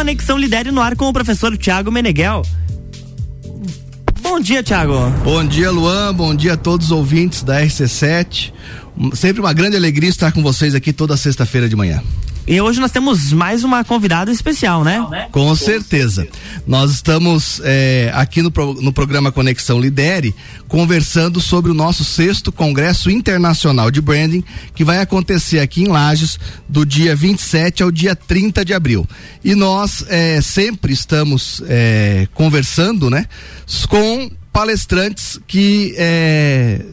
Conexão Lidere no ar com o professor Tiago Meneghel. Bom dia, Tiago. Bom dia, Luan. Bom dia a todos os ouvintes da RC7. Sempre uma grande alegria estar com vocês aqui toda sexta-feira de manhã. E hoje nós temos mais uma convidada especial, né? Com certeza. Nós estamos é, aqui no, no programa Conexão Lidere conversando sobre o nosso sexto Congresso Internacional de Branding, que vai acontecer aqui em Lages do dia 27 ao dia 30 de abril. E nós é, sempre estamos é, conversando, né, com palestrantes que é,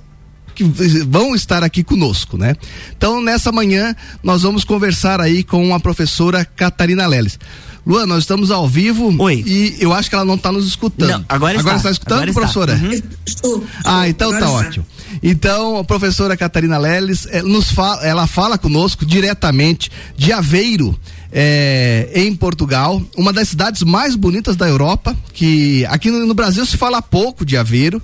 que vão estar aqui conosco, né? Então, nessa manhã, nós vamos conversar aí com a professora Catarina Leles. Luan, nós estamos ao vivo Oi. e eu acho que ela não está nos escutando. Não, agora, agora está. está escutando, agora professora? Está. Uhum. Estou. Ah, então agora tá está. ótimo. Então, a professora Catarina Leles, eh, nos fala, ela fala conosco diretamente de Aveiro, é, em Portugal, uma das cidades mais bonitas da Europa, que aqui no, no Brasil se fala pouco de Aveiro.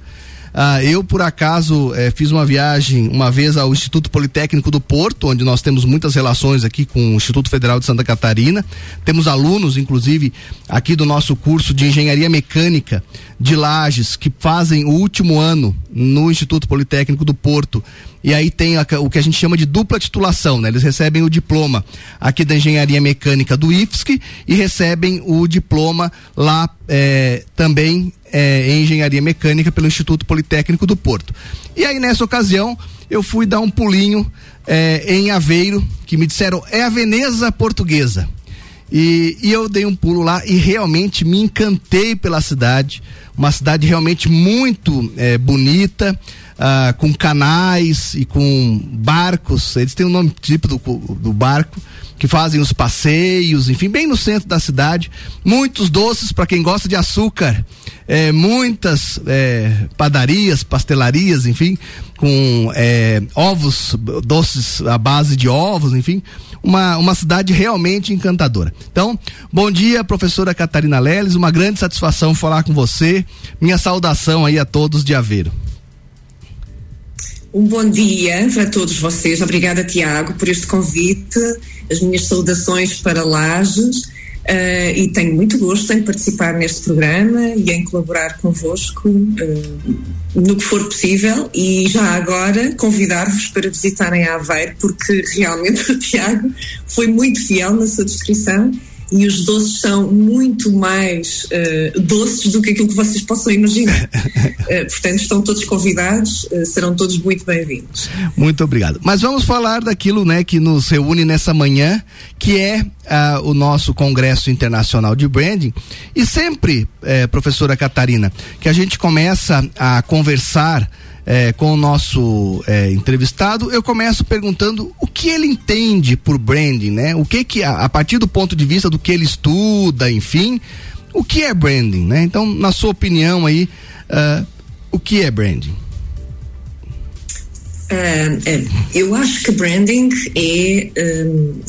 Ah, eu, por acaso, eh, fiz uma viagem uma vez ao Instituto Politécnico do Porto, onde nós temos muitas relações aqui com o Instituto Federal de Santa Catarina. Temos alunos, inclusive, aqui do nosso curso de Engenharia Mecânica de Lages, que fazem o último ano no Instituto Politécnico do Porto. E aí tem a, o que a gente chama de dupla titulação, né? Eles recebem o diploma aqui da Engenharia Mecânica do IFSC e recebem o diploma lá eh, também é, em engenharia mecânica pelo Instituto Politécnico do Porto. E aí, nessa ocasião, eu fui dar um pulinho é, em Aveiro, que me disseram é a Veneza portuguesa. E, e, eu dei um pulo lá e realmente me encantei pela cidade. Uma cidade realmente muito é, bonita, ah, com canais e com barcos. Eles têm um nome tipo do, do barco que fazem os passeios, enfim, bem no centro da cidade. Muitos doces para quem gosta de açúcar, é, muitas é, padarias, pastelarias, enfim, com é, ovos, doces à base de ovos, enfim, uma, uma cidade realmente encantadora. Então, bom dia, professora Catarina Leles, uma grande satisfação falar com você. Minha saudação aí a todos de Aveiro. Um bom dia para todos vocês. Obrigada, Tiago, por este convite as minhas saudações para Lages uh, e tenho muito gosto em participar neste programa e em colaborar convosco uh, no que for possível. E já agora convidar-vos para visitarem Aveiro porque realmente o Tiago foi muito fiel na sua descrição e os doces são muito mais uh, doces do que aquilo que vocês possam imaginar. uh, portanto, estão todos convidados, uh, serão todos muito bem-vindos. Muito obrigado. Mas vamos falar daquilo né, que nos reúne nessa manhã, que é o nosso Congresso Internacional de Branding. E sempre, professora Catarina, que a gente começa a conversar é, com o nosso é, entrevistado, eu começo perguntando o que ele entende por branding, né? O que que, a, a, partir do ponto de vista do que ele estuda, enfim, o que é branding, né? Então, na sua opinião aí, uh, o que é branding? Uh, eu acho que branding é, um,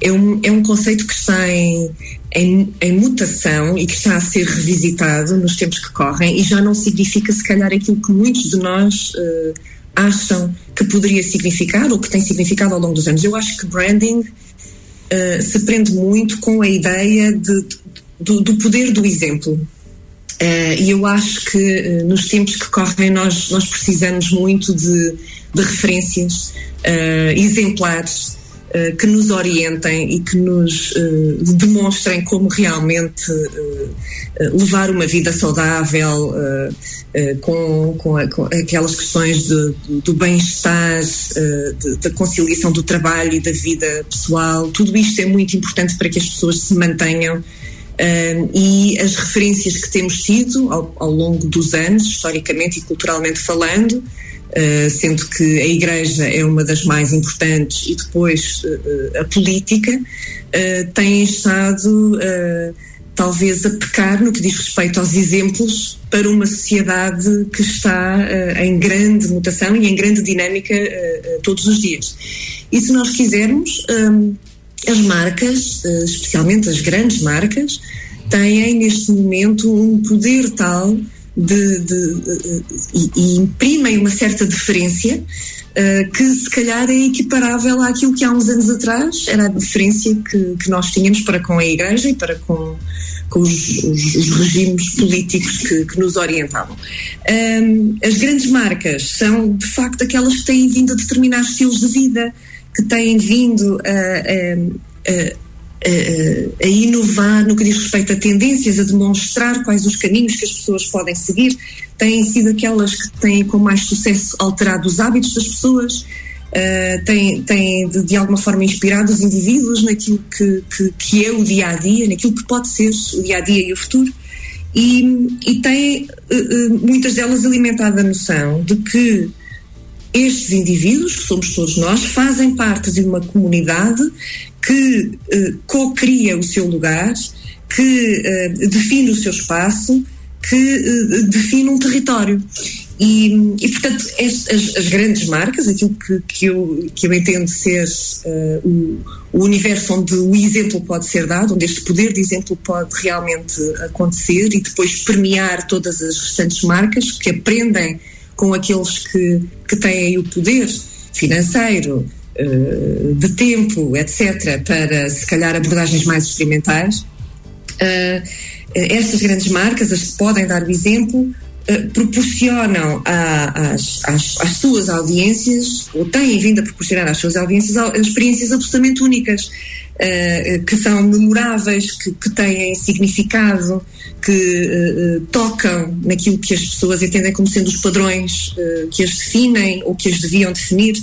é, um, é um conceito que está em, em, em, mutação e que está a ser revisitado nos tempos que correm e já não significa, se calhar, aquilo que muitos de nós uh, acham que poderia significar ou que tem significado ao longo dos anos. Eu acho que branding uh, se prende muito com a ideia de, do, do poder do exemplo. Uh, e eu acho que nos tempos que correm nós, nós precisamos muito de, de referências uh, exemplares que nos orientem e que nos demonstrem como realmente levar uma vida saudável com, com, a, com, aquelas questões de, do bem-estar, da conciliação do trabalho e da vida pessoal. Tudo isto é muito importante para que as pessoas se mantenham Uh, e as referências que temos tido ao, ao, longo dos anos, historicamente e culturalmente falando, uh, sendo que a Igreja é uma das mais importantes e depois uh, a política, têm estado talvez a pecar no que diz respeito aos exemplos para uma sociedade que está em grande mutação e em grande dinâmica todos os dias. E se nós quisermos as marcas, eh, especialmente as grandes marcas, têm neste momento um poder tal de, de, de, e, e, imprimem uma certa deferência uh, que se calhar é equiparável àquilo que há uns anos atrás era a deferência que, que nós tínhamos para com a Igreja e para com, com os, os, os regimes políticos que, que nos orientavam. Um, as grandes marcas são de facto aquelas que têm vindo a determinar estilos de vida, que têm vindo a, a, a a, inovar no que diz respeito a tendências, a demonstrar quais os caminhos que as pessoas podem seguir, têm sido aquelas que têm com mais sucesso alterado os hábitos das pessoas, uh, têm, têm de, de, alguma forma inspirado os indivíduos naquilo que, que, que, é o dia a dia, naquilo que pode ser o dia a dia e o futuro. E, e têm uh, muitas delas alimentado a noção de que estes indivíduos, que somos todos nós, fazem parte de uma comunidade que uh, co-cria o seu lugar, que uh, define o seu espaço, que uh, define um território. E, e portanto, as, as, grandes marcas, aquilo que, que, eu, que eu entendo ser o, o universo onde o exemplo pode ser dado, onde este poder de exemplo pode realmente acontecer e depois permear todas as restantes marcas que aprendem com aqueles que, que têm o poder financeiro, eh, de tempo, etc., para se calhar abordagens mais experimentais. Uh, estas grandes marcas, as que podem dar o exemplo, uh, proporcionam a, às, suas audiências, ou têm vindo a proporcionar às suas audiências, experiências absolutamente únicas, uh, que são memoráveis, que, que têm significado, que tocam naquilo que as pessoas entendem como sendo os padrões que as definem ou que as deviam definir.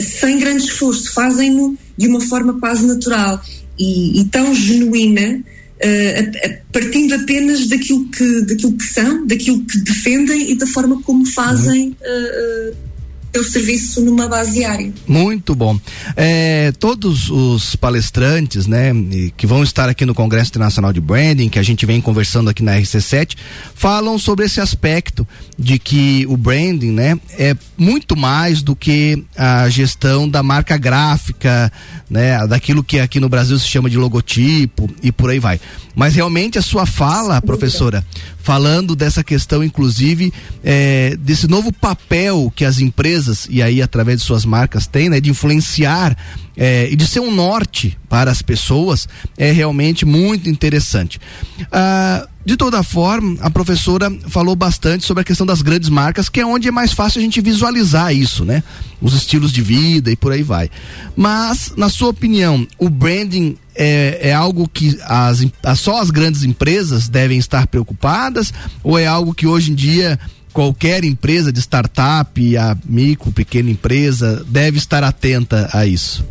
Sem grande esforço, fazem-no de uma forma quase natural e, e tão genuína, uh, partindo apenas daquilo que, daquilo que são, daquilo que defendem e da forma como fazem. Uh, seu serviço numa base diária. Muito bom. É, todos os palestrantes, né, que vão estar aqui no Congresso Internacional de Branding, que a gente vem conversando aqui na RC7, falam sobre esse aspecto de que o branding, né, é muito mais do que a gestão da marca gráfica, né, daquilo que aqui no Brasil se chama de logotipo e por aí vai. Mas realmente a sua fala, professora, falando dessa questão, inclusive, é, desse novo papel que as empresas, e aí através de suas marcas, têm, né, de influenciar é, e de ser um norte para as pessoas, é realmente muito interessante. Ah, de toda forma, a professora falou bastante sobre a questão das grandes marcas, que é onde é mais fácil a gente visualizar isso, né? Os estilos de vida e por aí vai. Mas, na sua opinião, o branding é, é algo que as, só as grandes empresas devem estar preocupadas? Ou é algo que hoje em dia qualquer empresa de startup, a micro, pequena empresa, deve estar atenta a isso?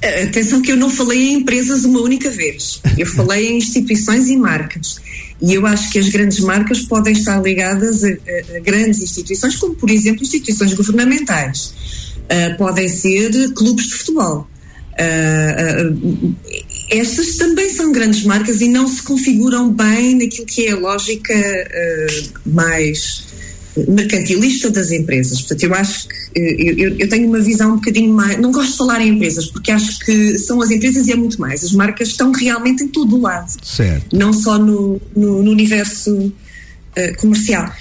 Atenção que eu não falei em empresas uma única vez. Eu falei em instituições e marcas. E eu acho que as grandes marcas podem estar ligadas a, a, a grandes instituições, como por exemplo instituições governamentais. Uh, podem ser clubes de futebol. Uh, uh, essas também são grandes marcas e não se configuram bem naquilo que é a lógica mais mercantilista das empresas. Portanto, eu acho que eh, eu, eu, tenho uma visão um bocadinho mais. Não gosto de falar em empresas, porque acho que são as empresas e é muito mais. As marcas estão realmente em todo o lado, certo. não só no, no, no universo uh, comercial.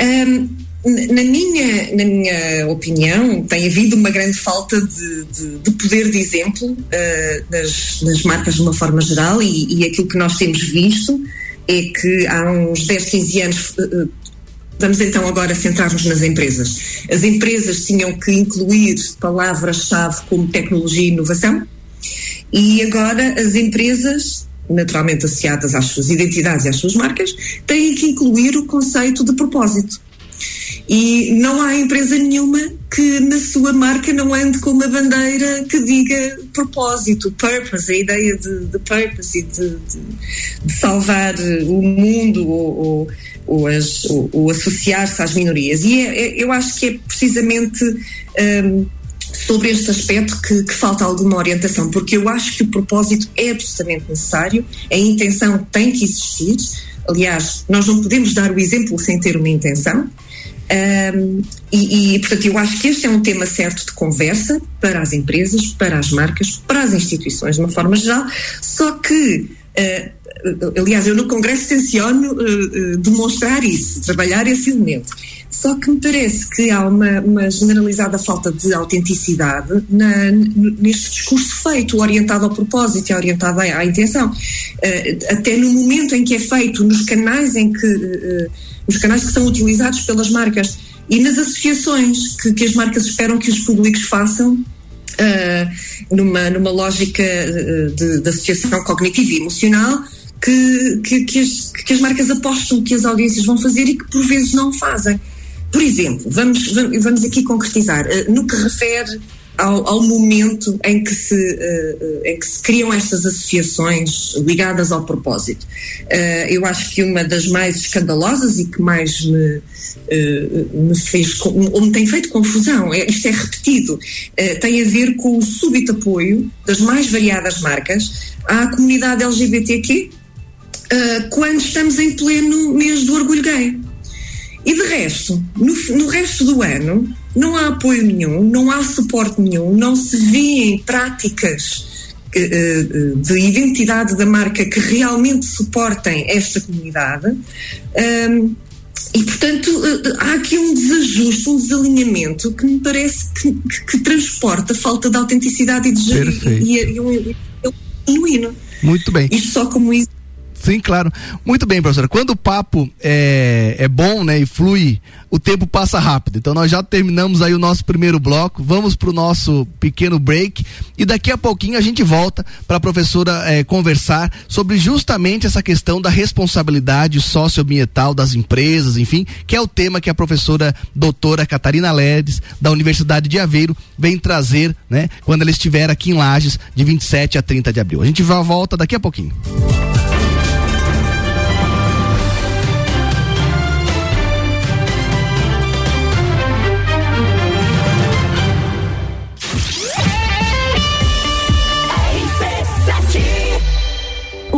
Um, na minha, na minha opinião, tem havido uma grande falta de, de, de poder de exemplo uh, marcas de uma forma geral, e, e, aquilo que nós temos visto é que há uns 10, 15 anos uh, Vamos então agora centrar-nos nas empresas. As empresas tinham que incluir palavras-chave como tecnologia e inovação, e agora as empresas, naturalmente associadas às suas identidades e às suas marcas, têm que incluir o conceito de propósito. E não há empresa nenhuma que na sua marca não ande com uma bandeira que diga propósito, purpose, a ideia de, de purpose e de, de, de, salvar o mundo ou, ou, ou, ou, ou associar-se às minorias. E é, é, eu acho que é precisamente um, sobre este aspecto que, que, falta alguma orientação, porque eu acho que o propósito é absolutamente necessário, a intenção tem que existir. Aliás, nós não podemos dar o exemplo sem ter uma intenção. Um, e, e, portanto, eu acho que este é um tema certo de conversa para as empresas, para as marcas, para as instituições de uma forma geral, só que aliás, eu no Congresso tenciono demonstrar isso, trabalhar esse elemento. Só que me parece que há uma, uma generalizada falta de autenticidade na, neste discurso feito, orientado ao propósito e orientado à, à intenção. Uh, até no momento em que é feito, nos canais em que nos canais que são utilizados pelas marcas e nas associações que, que as marcas esperam que os públicos façam uh, numa, numa lógica de, de associação cognitiva e emocional que, que, que, as, que as marcas apostam que as audiências vão fazer e que por vezes não fazem. Por exemplo, vamos, vamos aqui concretizar, uh, no que refere ao, ao, momento em que, se, uh, em que se criam estas associações ligadas ao propósito. Uh, eu acho que uma das mais escandalosas e que mais me, me fez, ou me tem feito confusão, é, isto é repetido, tem a ver com o súbito apoio das mais variadas marcas à comunidade LGBTQ quando estamos em pleno mês do orgulho gay. E de resto, no, no resto do ano, não há apoio nenhum, não há suporte nenhum, não se vêem práticas eh, de identidade da marca que realmente suportem esta comunidade. Um, e, portanto, eh, há aqui um desajuste, um desalinhamento que me parece que, que, que transporta a falta de autenticidade e de e, e, e um genuíno. Muito bem. Isto só como isso Sim, claro. Muito bem, professora. Quando o papo é, é bom, né, e flui, o tempo passa rápido. Então nós já terminamos aí o nosso primeiro bloco. Vamos para o nosso pequeno break e daqui a pouquinho a gente volta para a professora é, conversar sobre justamente essa questão da responsabilidade socioambiental das empresas, enfim, que é o tema que a professora doutora Catarina Ledes da Universidade de Aveiro vem trazer, né, quando ela estiver aqui em Lages de 27 a 30 de abril. A gente vai volta daqui a pouquinho.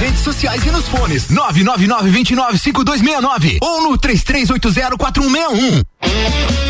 redes sociais e nos fones. 999 29 5269 ou no 33804161.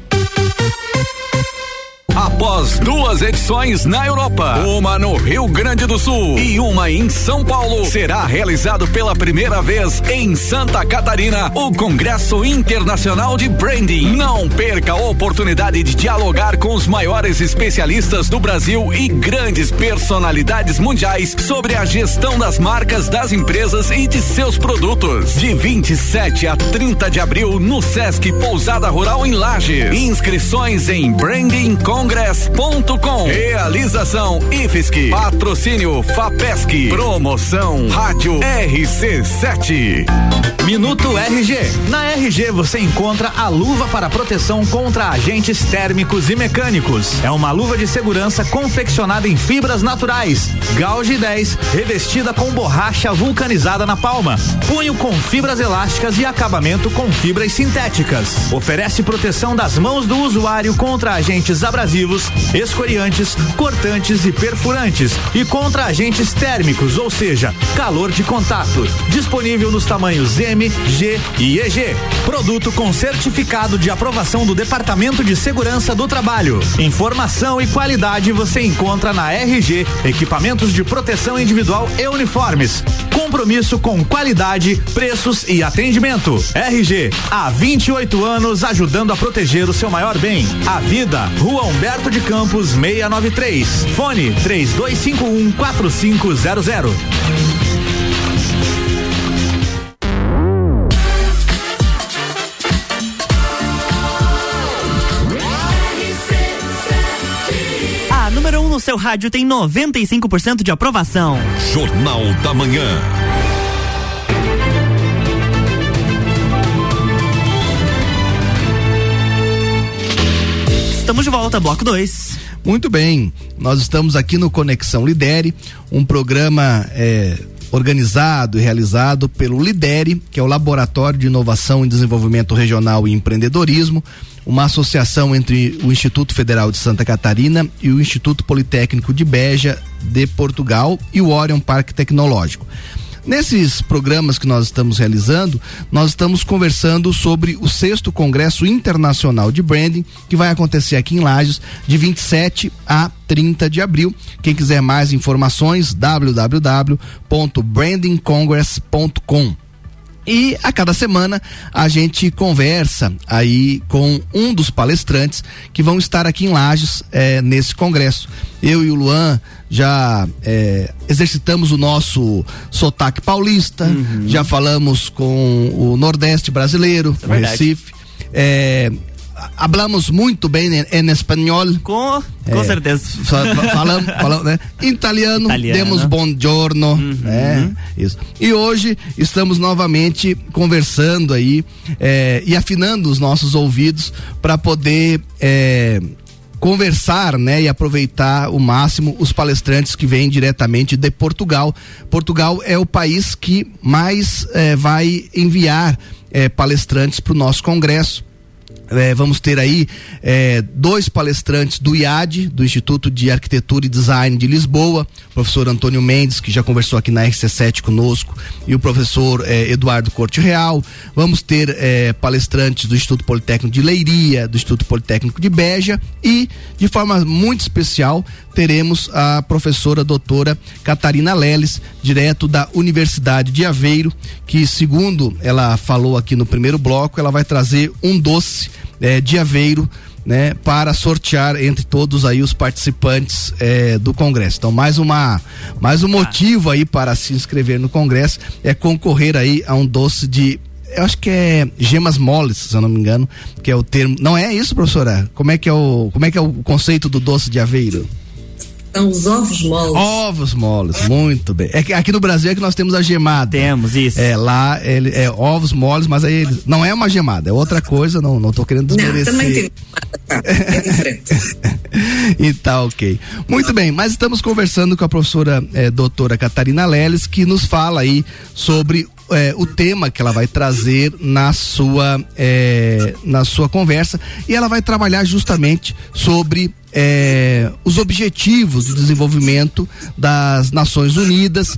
Após duas edições na Europa, uma no Rio Grande do Sul e uma em São Paulo, será realizado pela primeira vez em Santa Catarina o Congresso Internacional de Branding. Não perca a oportunidade de dialogar com os maiores especialistas do Brasil e grandes personalidades mundiais sobre a gestão das marcas das empresas e de seus produtos. De 27 a 30 de abril no Sesc Pousada Rural em Lages. Inscrições em Branding com congress.com. Realização IFSC. Patrocínio FAPESC. Promoção Rádio RC7. Minuto RG. Na RG você encontra a luva para proteção contra agentes térmicos e mecânicos. É uma luva de segurança confeccionada em fibras naturais. Gauge 10, revestida com borracha vulcanizada na palma. Punho com fibras elásticas e acabamento com fibras sintéticas. Oferece proteção das mãos do usuário contra agentes abrasivos escoriantes, cortantes e perfurantes e contra agentes térmicos, ou seja, calor de contato. Disponível nos tamanhos M, G e EG. Produto com certificado de aprovação do Departamento de Segurança do Trabalho. Informação e qualidade você encontra na RG Equipamentos de Proteção Individual e Uniformes. Compromisso com qualidade, preços e atendimento. RG, há 28 anos ajudando a proteger o seu maior bem, a vida. Rua Humberto de Campos 693. Fone 3251 4500. A número 1 um no seu rádio tem 95% de aprovação. Jornal da Manhã. Estamos de volta, bloco 2. Muito bem, nós estamos aqui no Conexão Lidere, um programa é, organizado e realizado pelo Lidere, que é o Laboratório de Inovação e Desenvolvimento Regional e Empreendedorismo, uma associação entre o Instituto Federal de Santa Catarina e o Instituto Politécnico de Beja de Portugal e o Orion Parque Tecnológico. Nesses programas que nós estamos realizando, nós estamos conversando sobre o sexto Congresso Internacional de Branding, que vai acontecer aqui em Lages, de 27 a 30 de abril. Quem quiser mais informações, www.brandingcongress.com. E a cada semana a gente conversa aí com um dos palestrantes que vão estar aqui em Lages eh, nesse congresso. Eu e o Luan já eh, exercitamos o nosso sotaque paulista, Uhum. já falamos com o Nordeste brasileiro, É o. Recife. Eh, hablamos muito bem em, em espanhol. Com, com É, certeza. fa- fa- Falamos, falamos, né? Italiano, Italiano. demos buongiorno, Uhum. né? Isso. E hoje estamos novamente conversando aí eh, e afinando os nossos ouvidos para poder eh, conversar, né, e aproveitar o máximo os palestrantes que vêm diretamente de Portugal. Portugal é o país que mais eh, vai enviar eh, palestrantes para o nosso congresso. É, vamos ter aí é, dois palestrantes do IAD, do Instituto de Arquitetura e Design de Lisboa, o professor Antônio Mendes, que já conversou aqui na RC7 conosco, e o professor é, Eduardo Corte Real. Vamos ter é, palestrantes do Instituto Politécnico de Leiria, do Instituto Politécnico de Beja e, de forma muito especial, teremos a professora doutora Catarina Leles, direto da Universidade de Aveiro, que, segundo ela falou aqui no primeiro bloco, ela vai trazer um doce eh, de Aveiro. Né, para sortear entre todos aí os participantes eh, do congresso. Então, mais uma mais um motivo aí para se inscrever no congresso é concorrer aí a um doce de eu acho que é gemas moles, se eu não me engano, que é o termo. Não é isso, professora? Como é que é o como é que é o conceito do doce de Aveiro? São os ovos moles. Ovos moles, muito bem. É que aqui no Brasil é que nós temos a gemada. Temos isso. É, lá ele, é ovos moles, mas aí eles, não é uma gemada, é outra coisa, não, não tô querendo Não, desmerecer. também tem. Tá, é diferente. e tá ok. Muito bem, mas estamos conversando com a professora eh, doutora Catarina Leles, que nos fala aí sobre eh, o tema que ela vai trazer na sua, eh, na sua conversa e ela vai trabalhar justamente sobre eh, os objetivos de desenvolvimento das Nações Unidas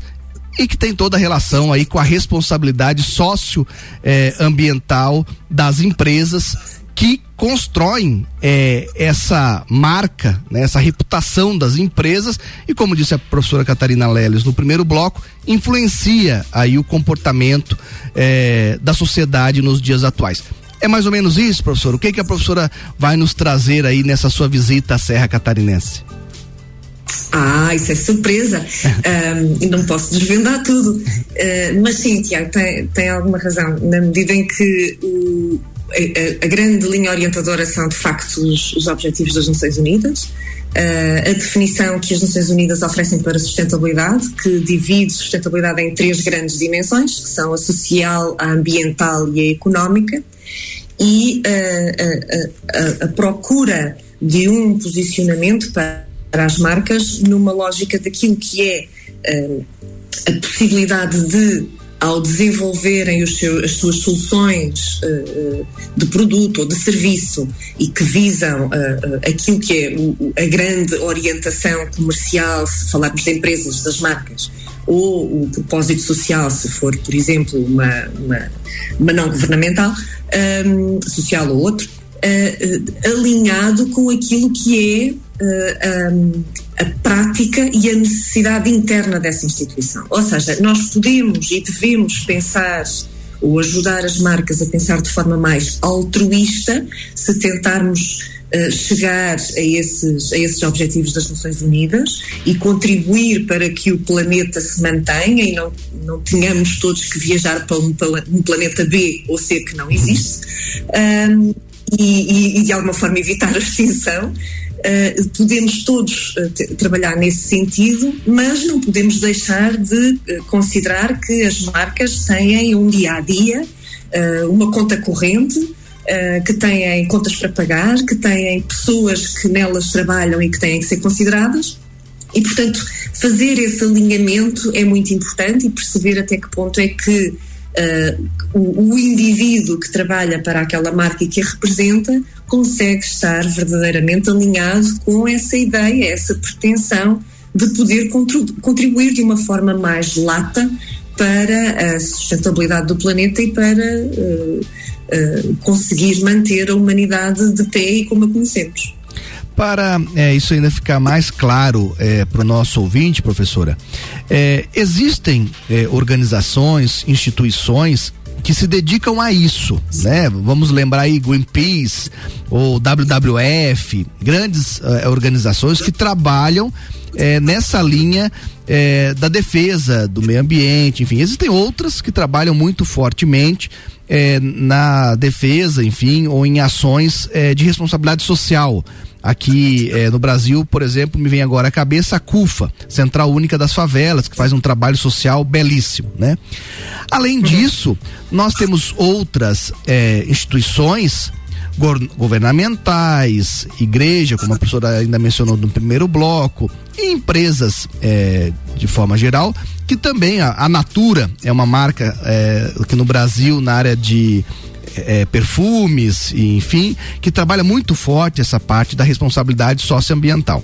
e que tem toda a relação aí com a responsabilidade socioambiental das empresas que constroem eh, essa marca, né, essa reputação das empresas e como disse a professora Catarina Leles no primeiro bloco, influencia aí o comportamento eh, da sociedade nos dias atuais. É mais ou menos isso, professor? O que que a professora vai nos trazer aí nessa sua visita à Serra Catarinense? Ah, isso é surpresa. E não posso desvendar tudo. Ah, mas sim, Tiago, tem, tem alguma razão. Na medida em que o- a, a- grande linha orientadora são, de facto, os, os Objetivos das Nações Unidas. Ah, a definição que as Nações Unidas oferecem para sustentabilidade, que divide sustentabilidade em três grandes dimensões, que são a social, a ambiental e a económica e uh, a, a- a- a procura de um posicionamento para, as marcas numa lógica daquilo que é uh, a possibilidade de ao desenvolverem seu, as suas soluções uh, de produto ou de serviço e que visam uh, aquilo que é o, a grande orientação comercial, se falarmos de empresas, das marcas, ou o propósito social, se for, por exemplo, uma, uma, uma não governamental, um, social ou outro, uh, alinhado com aquilo que é um, a prática e a necessidade interna dessa instituição. Ou seja, nós podemos e devemos pensar ou ajudar as marcas a pensar de forma mais altruísta se tentarmos uh, chegar a esses, a esses objetivos das Nações Unidas e contribuir para que o planeta se mantenha e não, não tenhamos todos que viajar para um, um planeta B ou C que não existe. Um, e, e, e, de alguma forma evitar a extinção, Uh, podemos todos uh, trabalhar nesse sentido, mas não podemos deixar de uh, considerar que as marcas têm um dia a dia, uma conta corrente, que têm contas para pagar, que têm pessoas que nelas trabalham e que têm que ser consideradas. E, portanto, fazer esse alinhamento é muito importante e perceber até que ponto é que uh, o, o, indivíduo que trabalha para aquela marca e que a representa consegue estar verdadeiramente alinhado com essa ideia, essa pretensão de poder contribuir de uma forma mais lata para a sustentabilidade do planeta e para uh, uh, conseguir manter a humanidade de pé e como a conhecemos. Para é, isso ainda ficar mais claro é, para o nosso ouvinte, professora, é, existem organizações, instituições que se dedicam a isso, né? Vamos lembrar aí Greenpeace ou WWF, grandes organizações que trabalham é, nessa linha é, da defesa do meio ambiente, enfim, existem outras que trabalham muito fortemente é, na defesa, enfim, ou em ações é, de responsabilidade social Aqui eh, no Brasil, por exemplo, me vem agora à cabeça a CUFA, Central Única das Favelas, que faz um trabalho social belíssimo, né? Além disso, nós temos outras eh, instituições governamentais, igreja, como a professora ainda mencionou no primeiro bloco, e empresas eh, de forma geral, que também a, a Natura é uma marca eh, que no Brasil, na área de é, perfumes, e, enfim, que trabalha muito forte essa parte da responsabilidade socioambiental.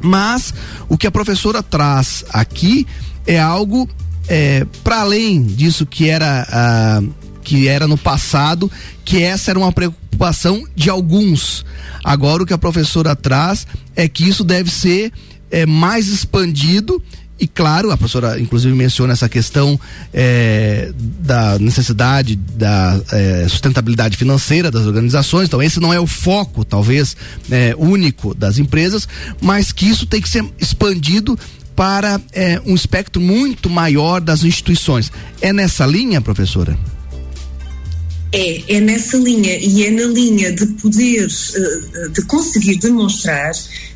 Mas o que a professora traz aqui é algo é, para além disso que era ah, que era no passado, que essa era uma preocupação de alguns. Agora o que a professora traz é que isso deve ser é, mais expandido e claro, a professora inclusive menciona essa questão é, da necessidade da é, sustentabilidade financeira das organizações. Então, esse não é o foco, talvez, é, único das empresas, mas que isso tem que ser expandido para é, um espectro muito maior das instituições. É nessa linha, professora? É, é nessa linha e é na linha de poder, eh, de conseguir demonstrar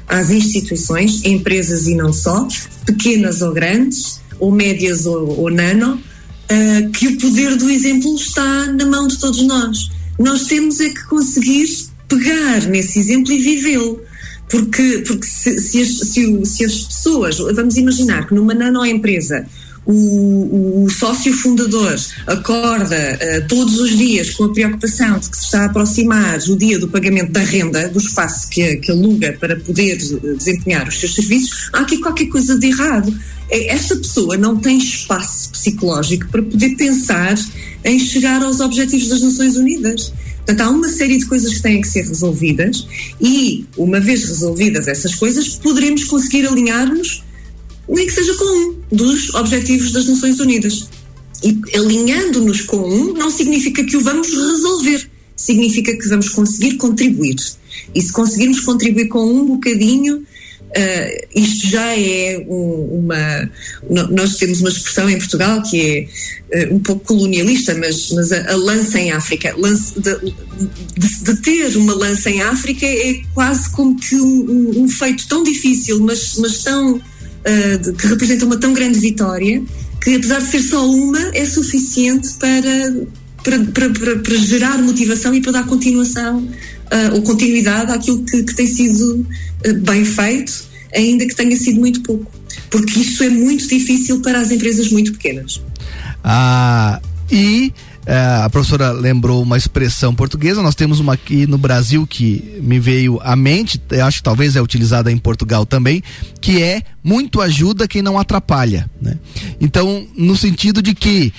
às instituições, empresas e não só, pequenas ou grandes, ou médias ou, ou nano, uh, que o poder do exemplo está na mão de todos nós. Nós temos é que conseguir pegar nesse exemplo e vivê-lo. Porque, porque se, se, as, se, se as pessoas, vamos imaginar que numa nanoempresa o, o sócio fundador acorda uh, todos os dias com a preocupação de que se está a aproximar o dia do pagamento da renda, do espaço que, que aluga para poder eh, desempenhar os seus serviços, há aqui qualquer coisa de errado. É, esta pessoa não tem espaço psicológico para poder pensar em chegar aos objetivos das Nações Unidas. Portanto, há uma série de coisas que têm que ser resolvidas e, uma vez resolvidas essas coisas, poderemos conseguir alinhar-nos nem que seja com um dos objetivos das Nações Unidas. E alinhando-nos com um não significa que o vamos resolver, significa que vamos conseguir contribuir. E se conseguirmos contribuir com um bocadinho, Uh, isto já é um, uma. Nós temos uma expressão em Portugal que é uh, um pouco colonialista, mas, mas a, a lança em África. Lance de, de, de, ter uma lança em África é quase como que um, um, um feito tão difícil, mas, mas tão uh, que representa uma tão grande vitória que, apesar de ser só uma, é suficiente para, para, para, para, para gerar motivação e para dar continuação uh, ou continuidade àquilo que, que tem sido uh, bem feito, ainda que tenha sido muito pouco. Porque isto é muito difícil para as empresas muito pequenas. Ah, e é, a professora lembrou uma expressão portuguesa, nós temos uma aqui no Brasil que me veio à mente, eu acho que talvez é utilizada em Portugal também, que é muito ajuda quem não atrapalha. Né? Então, no sentido de que.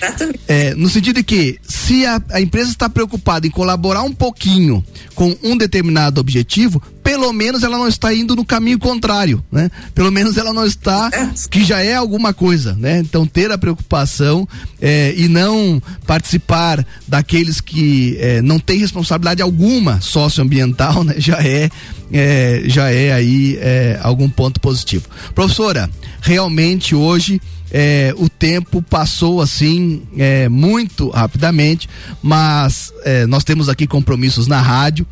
É, no sentido de que, se a, a empresa está preocupada em colaborar um pouquinho com um determinado objetivo, pelo menos ela não está indo no caminho contrário, né? Pelo menos ela não está, que já é alguma coisa, né? Então ter a preocupação é, e não participar daqueles que é, não têm responsabilidade alguma socioambiental, né? Já é, é já é aí é, algum ponto positivo. Professora, realmente hoje é, o tempo passou assim é, muito rapidamente, mas é, nós temos aqui compromissos na rádio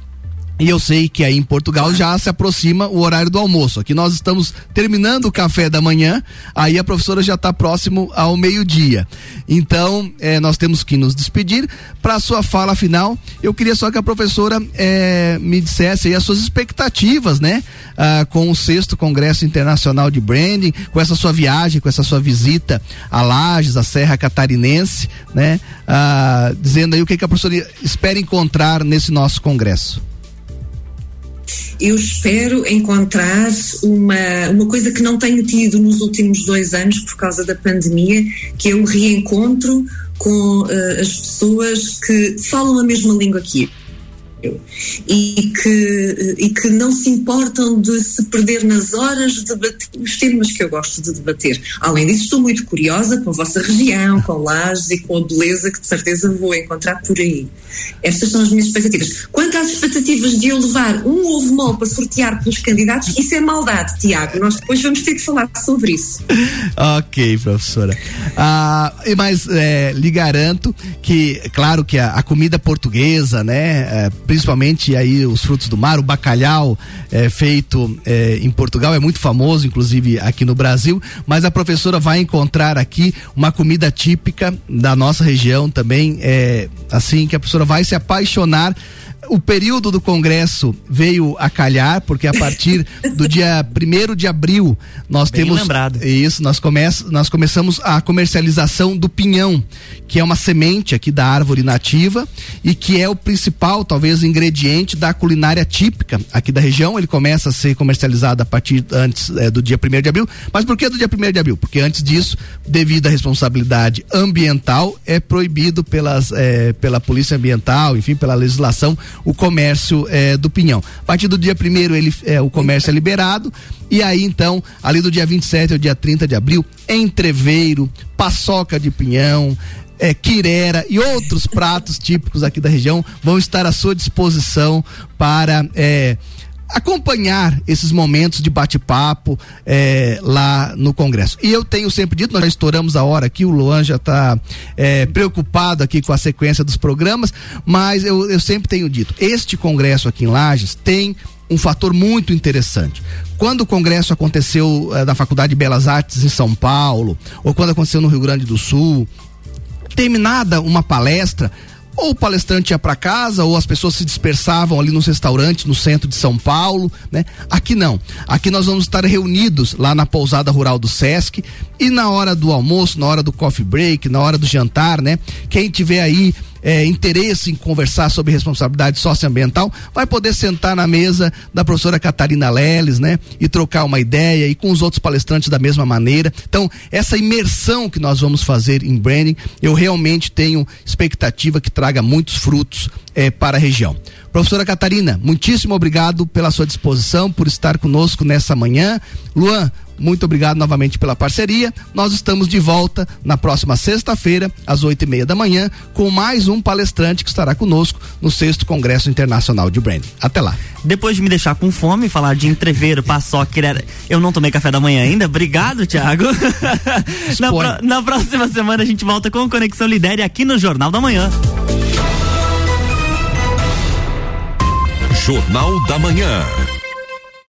e eu sei que aí em Portugal já se aproxima o horário do almoço. Aqui nós estamos terminando o café da manhã, aí a professora já está próximo ao meio-dia. Então, eh, nós temos que nos despedir. Para a sua fala final, eu queria só que a professora eh, me dissesse as suas expectativas, né? Ah, com o sexto Congresso Internacional de Branding, com essa sua viagem, com essa sua visita a Lages, a Serra Catarinense, né? Ah, dizendo aí o que, que a professora espera encontrar nesse nosso congresso eu espero encontrar uma, uma coisa que não tenho tido nos últimos dois anos por causa da pandemia, que é o reencontro com uh, as pessoas que falam a mesma língua que eu e que, e que não se importam de se perder nas horas de debater os temas que eu gosto de debater. Além disso, estou muito curiosa com a vossa região, com Lages e com a beleza que de certeza vou encontrar por aí. Estas são as minhas expectativas. Quanto às expectativas de eu levar um ovo mole para sortear pelos candidatos, isso é maldade, Tiago. Nós depois vamos ter que falar sobre isso. ok, professora. Ah, mas é, lhe garanto que, claro que a, a comida portuguesa, né, é, principalmente aí os frutos do mar, o bacalhau é, feito é, em Portugal é muito famoso, inclusive aqui no Brasil, mas a professora vai encontrar aqui uma comida típica da nossa região também, é, assim que a professora vai se apaixonar o período do Congresso veio a calhar, porque a partir do dia 1 de abril nós Bem temos. Lembrado. Isso, nós, come, nós começamos a comercialização do pinhão, que é uma semente aqui da árvore nativa e que é o principal, talvez, ingrediente da culinária típica aqui da região. Ele começa a ser comercializado a partir antes é, do dia 1 de abril. Mas por que do dia 1 de abril? Porque antes disso, devido à responsabilidade ambiental, é proibido pelas, é, pela Polícia Ambiental, enfim, pela legislação o comércio é, do pinhão. A partir do dia primeiro ele é, o comércio é liberado e aí então, ali do dia 27 ao dia 30 de abril, entreveiro, paçoca de pinhão, é, quirera e outros pratos típicos aqui da região vão estar à sua disposição para é, acompanhar esses momentos de bate-papo é, lá no Congresso. E eu tenho sempre dito, nós já estouramos a hora aqui, o Luan já está é, preocupado aqui com a sequência dos programas, mas eu, eu sempre tenho dito, este Congresso aqui em Lages tem um fator muito interessante. Quando o congresso aconteceu eh, da Faculdade de Belas Artes em São Paulo, ou quando aconteceu no Rio Grande do Sul, terminada uma palestra, ou o palestrante ia para casa, ou as pessoas se dispersavam ali nos restaurantes no centro de São Paulo, né? Aqui não. Aqui nós vamos estar reunidos lá na pousada rural do Sesc e na hora do almoço, na hora do coffee break, na hora do jantar, né? Quem tiver aí é, interesse em conversar sobre responsabilidade socioambiental, vai poder sentar na mesa da professora Catarina Leles, né? E trocar uma ideia e com os outros palestrantes da mesma maneira. Então, essa imersão que nós vamos fazer em branding, eu realmente tenho expectativa que traga muitos frutos é, para a região. Professora Catarina, muitíssimo obrigado pela sua disposição, por estar conosco nessa manhã. Luan, muito obrigado novamente pela parceria. Nós estamos de volta na próxima sexta-feira, às oito e meia da manhã, com mais um palestrante que estará conosco no sexto Congresso Internacional de Branding. Até lá. Depois de me deixar com fome, falar de entreveiro, paçoca, eu não tomei café da manhã ainda. Obrigado, Thiago. na, pro, na próxima semana a gente volta com Conexão Lidere aqui no Jornal da Manhã. Jornal da Manhã.